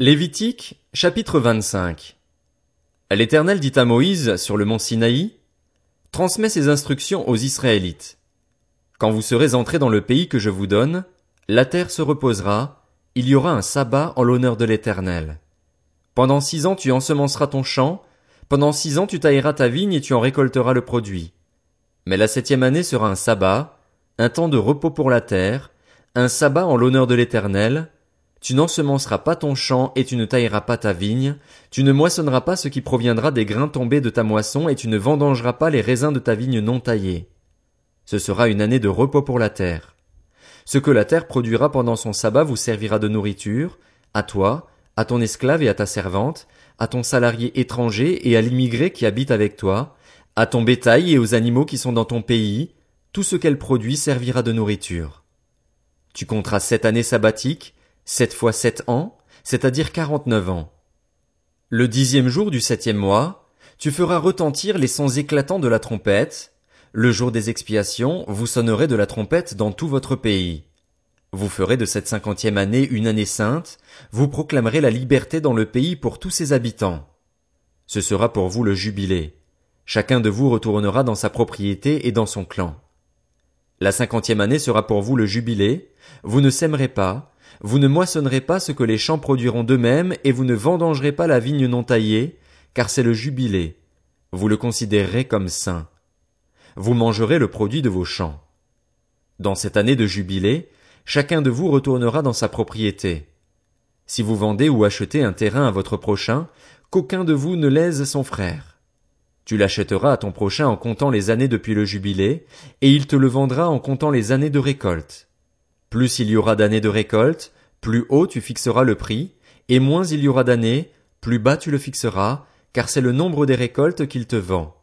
Lévitique, chapitre 25. L'Éternel dit à Moïse sur le mont Sinaï, Transmets ces instructions aux Israélites. Quand vous serez entrés dans le pays que je vous donne, la terre se reposera, il y aura un sabbat en l'honneur de l'Éternel. Pendant six ans tu ensemenceras ton champ, pendant six ans tu tailleras ta vigne et tu en récolteras le produit. Mais la septième année sera un sabbat, un temps de repos pour la terre, un sabbat en l'honneur de l'Éternel, tu n'ensemenceras pas ton champ et tu ne tailleras pas ta vigne, tu ne moissonneras pas ce qui proviendra des grains tombés de ta moisson et tu ne vendangeras pas les raisins de ta vigne non taillée. Ce sera une année de repos pour la terre. Ce que la terre produira pendant son sabbat vous servira de nourriture, à toi, à ton esclave et à ta servante, à ton salarié étranger et à l'immigré qui habite avec toi, à ton bétail et aux animaux qui sont dans ton pays, tout ce qu'elle produit servira de nourriture. Tu compteras sept années sabbatiques, sept fois sept ans, c'est-à-dire quarante-neuf ans. Le dixième jour du septième mois, tu feras retentir les sons éclatants de la trompette. Le jour des expiations, vous sonnerez de la trompette dans tout votre pays. Vous ferez de cette cinquantième année une année sainte, vous proclamerez la liberté dans le pays pour tous ses habitants. Ce sera pour vous le jubilé. Chacun de vous retournera dans sa propriété et dans son clan. La cinquantième année sera pour vous le jubilé, vous ne sèmerez pas, vous ne moissonnerez pas ce que les champs produiront d'eux-mêmes, et vous ne vendangerez pas la vigne non taillée, car c'est le jubilé. Vous le considérerez comme saint. Vous mangerez le produit de vos champs. Dans cette année de jubilé, chacun de vous retournera dans sa propriété. Si vous vendez ou achetez un terrain à votre prochain, qu'aucun de vous ne lèse son frère. Tu l'achèteras à ton prochain en comptant les années depuis le jubilé, et il te le vendra en comptant les années de récolte. Plus il y aura d'années de récolte, plus haut tu fixeras le prix, et moins il y aura d'années, plus bas tu le fixeras, car c'est le nombre des récoltes qu'il te vend.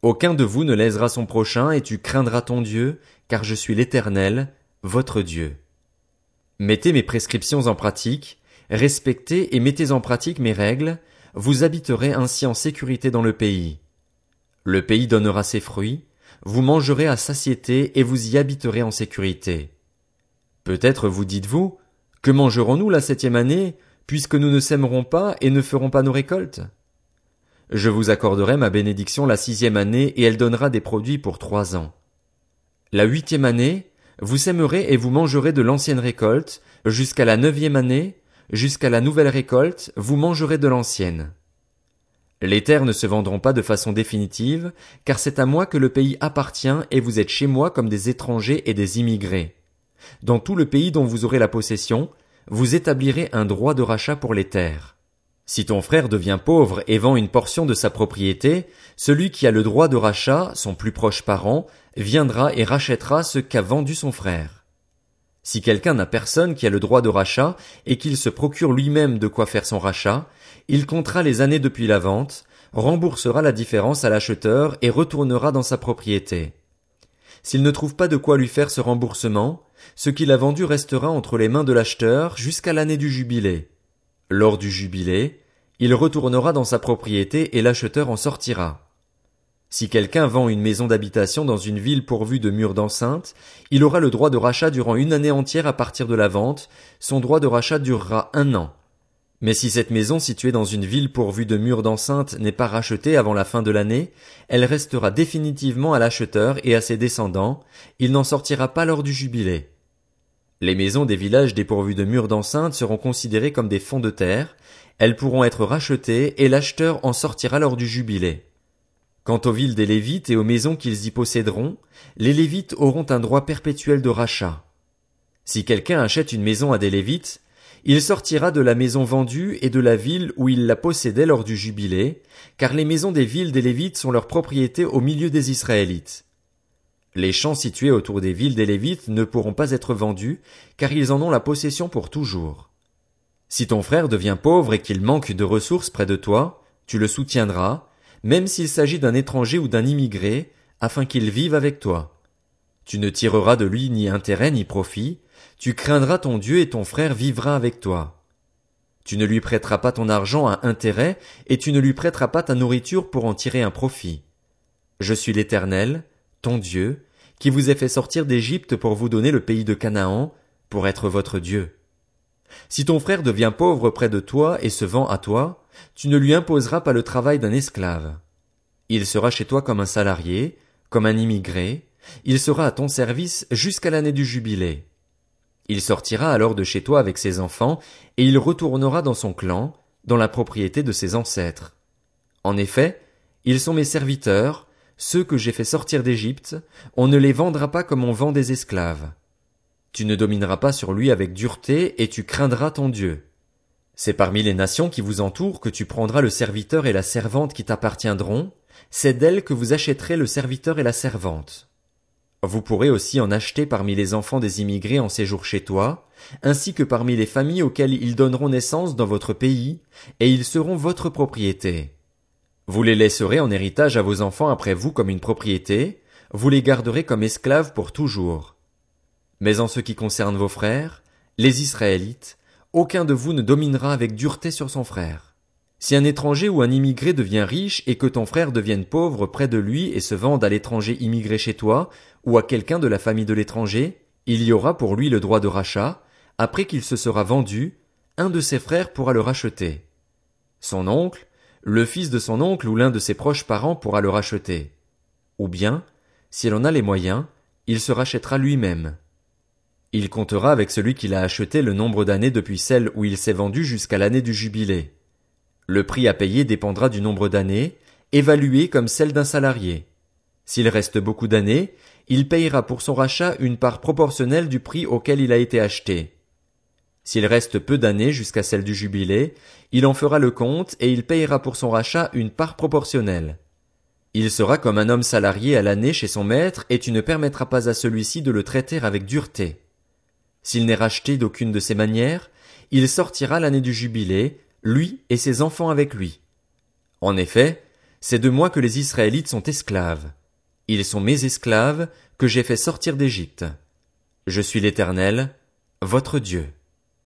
Aucun de vous ne lèsera son prochain, et tu craindras ton Dieu, car je suis l'Éternel, votre Dieu. Mettez mes prescriptions en pratique, respectez et mettez en pratique mes règles, vous habiterez ainsi en sécurité dans le pays. Le pays donnera ses fruits, vous mangerez à satiété et vous y habiterez en sécurité. Peut-être vous dites-vous, que mangerons-nous la septième année, puisque nous ne sèmerons pas et ne ferons pas nos récoltes? Je vous accorderai ma bénédiction la sixième année et elle donnera des produits pour trois ans. La huitième année, vous sèmerez et vous mangerez de l'ancienne récolte, jusqu'à la neuvième année, jusqu'à la nouvelle récolte, vous mangerez de l'ancienne. Les terres ne se vendront pas de façon définitive, car c'est à moi que le pays appartient et vous êtes chez moi comme des étrangers et des immigrés. Dans tout le pays dont vous aurez la possession, vous établirez un droit de rachat pour les terres. Si ton frère devient pauvre et vend une portion de sa propriété, celui qui a le droit de rachat, son plus proche parent, viendra et rachètera ce qu'a vendu son frère. Si quelqu'un n'a personne qui a le droit de rachat et qu'il se procure lui-même de quoi faire son rachat, il comptera les années depuis la vente, remboursera la différence à l'acheteur et retournera dans sa propriété. S'il ne trouve pas de quoi lui faire ce remboursement, ce qu'il a vendu restera entre les mains de l'acheteur jusqu'à l'année du jubilé. Lors du jubilé, il retournera dans sa propriété et l'acheteur en sortira. Si quelqu'un vend une maison d'habitation dans une ville pourvue de murs d'enceinte, il aura le droit de rachat durant une année entière à partir de la vente, son droit de rachat durera un an. Mais si cette maison située dans une ville pourvue de murs d'enceinte n'est pas rachetée avant la fin de l'année, elle restera définitivement à l'acheteur et à ses descendants, il n'en sortira pas lors du jubilé. Les maisons des villages dépourvus de murs d'enceinte seront considérées comme des fonds de terre, elles pourront être rachetées et l'acheteur en sortira lors du jubilé. Quant aux villes des Lévites et aux maisons qu'ils y posséderont, les Lévites auront un droit perpétuel de rachat. Si quelqu'un achète une maison à des Lévites, il sortira de la maison vendue et de la ville où il la possédait lors du jubilé, car les maisons des villes des Lévites sont leur propriété au milieu des Israélites. Les champs situés autour des villes des Lévites ne pourront pas être vendus, car ils en ont la possession pour toujours. Si ton frère devient pauvre et qu'il manque de ressources près de toi, tu le soutiendras, même s'il s'agit d'un étranger ou d'un immigré, afin qu'il vive avec toi. Tu ne tireras de lui ni intérêt ni profit, tu craindras ton Dieu et ton frère vivra avec toi. Tu ne lui prêteras pas ton argent à intérêt, et tu ne lui prêteras pas ta nourriture pour en tirer un profit. Je suis l'Éternel, ton Dieu, qui vous ai fait sortir d'Égypte pour vous donner le pays de Canaan, pour être votre Dieu. Si ton frère devient pauvre près de toi et se vend à toi, tu ne lui imposeras pas le travail d'un esclave. Il sera chez toi comme un salarié, comme un immigré, il sera à ton service jusqu'à l'année du jubilé. Il sortira alors de chez toi avec ses enfants, et il retournera dans son clan, dans la propriété de ses ancêtres. En effet, ils sont mes serviteurs, ceux que j'ai fait sortir d'Égypte, on ne les vendra pas comme on vend des esclaves. Tu ne domineras pas sur lui avec dureté, et tu craindras ton Dieu. C'est parmi les nations qui vous entourent que tu prendras le serviteur et la servante qui t'appartiendront, c'est d'elles que vous achèterez le serviteur et la servante. Vous pourrez aussi en acheter parmi les enfants des immigrés en séjour chez toi, ainsi que parmi les familles auxquelles ils donneront naissance dans votre pays, et ils seront votre propriété. Vous les laisserez en héritage à vos enfants après vous comme une propriété, vous les garderez comme esclaves pour toujours. Mais en ce qui concerne vos frères, les Israélites, aucun de vous ne dominera avec dureté sur son frère. Si un étranger ou un immigré devient riche et que ton frère devienne pauvre près de lui et se vende à l'étranger immigré chez toi, ou à quelqu'un de la famille de l'étranger, il y aura pour lui le droit de rachat, après qu'il se sera vendu, un de ses frères pourra le racheter. Son oncle, le fils de son oncle ou l'un de ses proches parents pourra le racheter. Ou bien, s'il en a les moyens, il se rachètera lui-même. Il comptera avec celui qui l'a acheté le nombre d'années depuis celle où il s'est vendu jusqu'à l'année du jubilé. Le prix à payer dépendra du nombre d'années, évalué comme celle d'un salarié. S'il reste beaucoup d'années, il payera pour son rachat une part proportionnelle du prix auquel il a été acheté. S'il reste peu d'années jusqu'à celle du jubilé, il en fera le compte et il payera pour son rachat une part proportionnelle. Il sera comme un homme salarié à l'année chez son maître et tu ne permettras pas à celui-ci de le traiter avec dureté. S'il n'est racheté d'aucune de ces manières, il sortira l'année du jubilé, lui et ses enfants avec lui. En effet, c'est de moi que les Israélites sont esclaves. Ils sont mes esclaves que j'ai fait sortir d'Égypte. Je suis l'Éternel, votre Dieu.